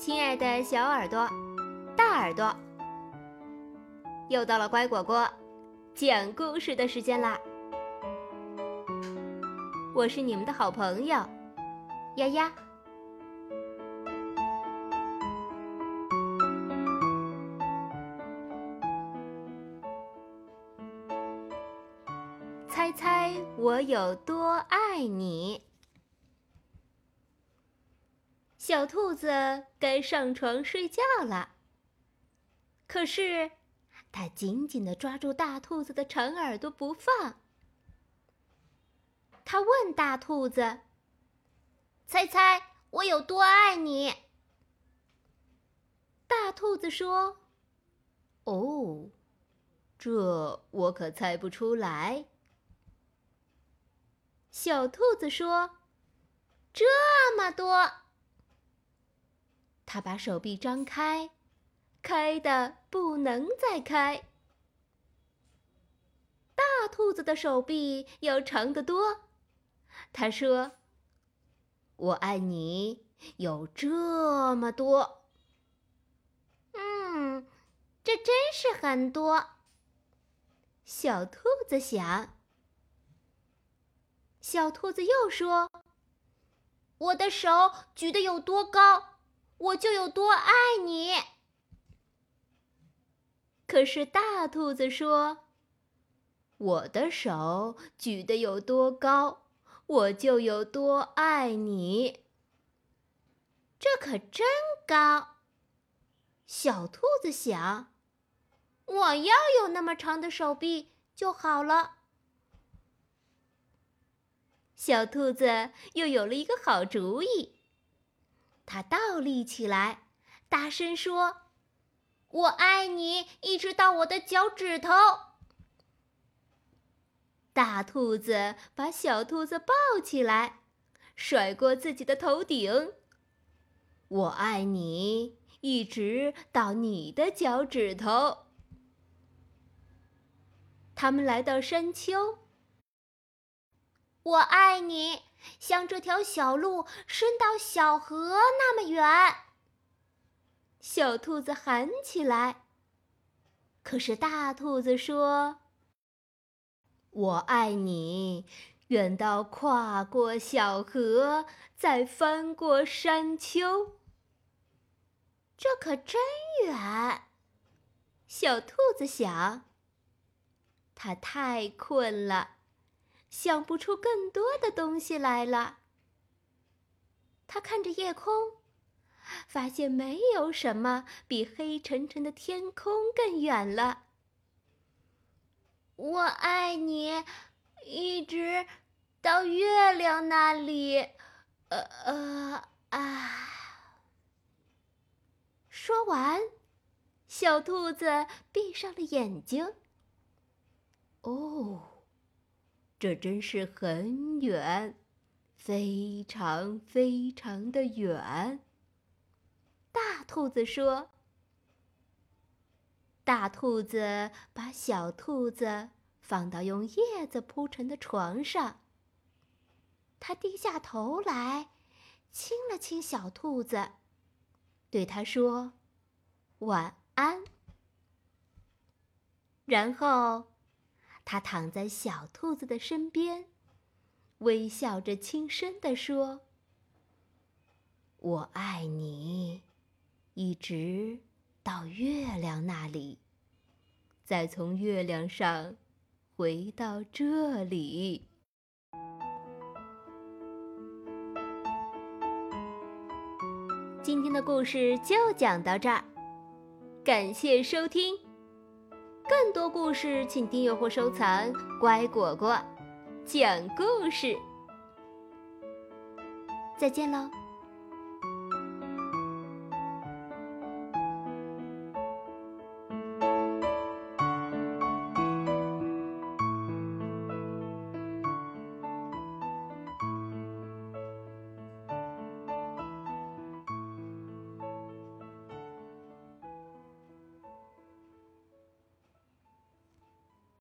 亲爱的小耳朵、大耳朵，又到了乖果果讲故事的时间啦！我是你们的好朋友丫丫。猜猜我有多爱你？小兔子该上床睡觉了。可是，它紧紧地抓住大兔子的长耳朵不放。它问大兔子：“猜猜我有多爱你？”大兔子说：“哦，这我可猜不出来。”小兔子说：“这么多。”他把手臂张开，开的不能再开。大兔子的手臂要长得多。他说：“我爱你有这么多。”嗯，这真是很多。小兔子想。小兔子又说：“我的手举得有多高？”我就有多爱你。可是大兔子说：“我的手举得有多高，我就有多爱你。”这可真高。小兔子想：“我要有那么长的手臂就好了。”小兔子又有了一个好主意。他倒立起来，大声说：“我爱你，一直到我的脚趾头。”大兔子把小兔子抱起来，甩过自己的头顶。“我爱你，一直到你的脚趾头。”他们来到山丘。“我爱你。”像这条小路伸到小河那么远，小兔子喊起来。可是大兔子说：“我爱你，远到跨过小河，再翻过山丘。”这可真远。小兔子想，它太困了。想不出更多的东西来了。他看着夜空，发现没有什么比黑沉沉的天空更远了。我爱你，一直到月亮那里。呃呃啊！说完，小兔子闭上了眼睛。哦。这真是很远，非常非常的远。大兔子说：“大兔子把小兔子放到用叶子铺成的床上。他低下头来，亲了亲小兔子，对他说：‘晚安。’然后。”他躺在小兔子的身边，微笑着轻声地说：“我爱你，一直到月亮那里，再从月亮上回到这里。”今天的故事就讲到这儿，感谢收听。更多故事，请订阅或收藏“乖果果讲故事”。再见喽。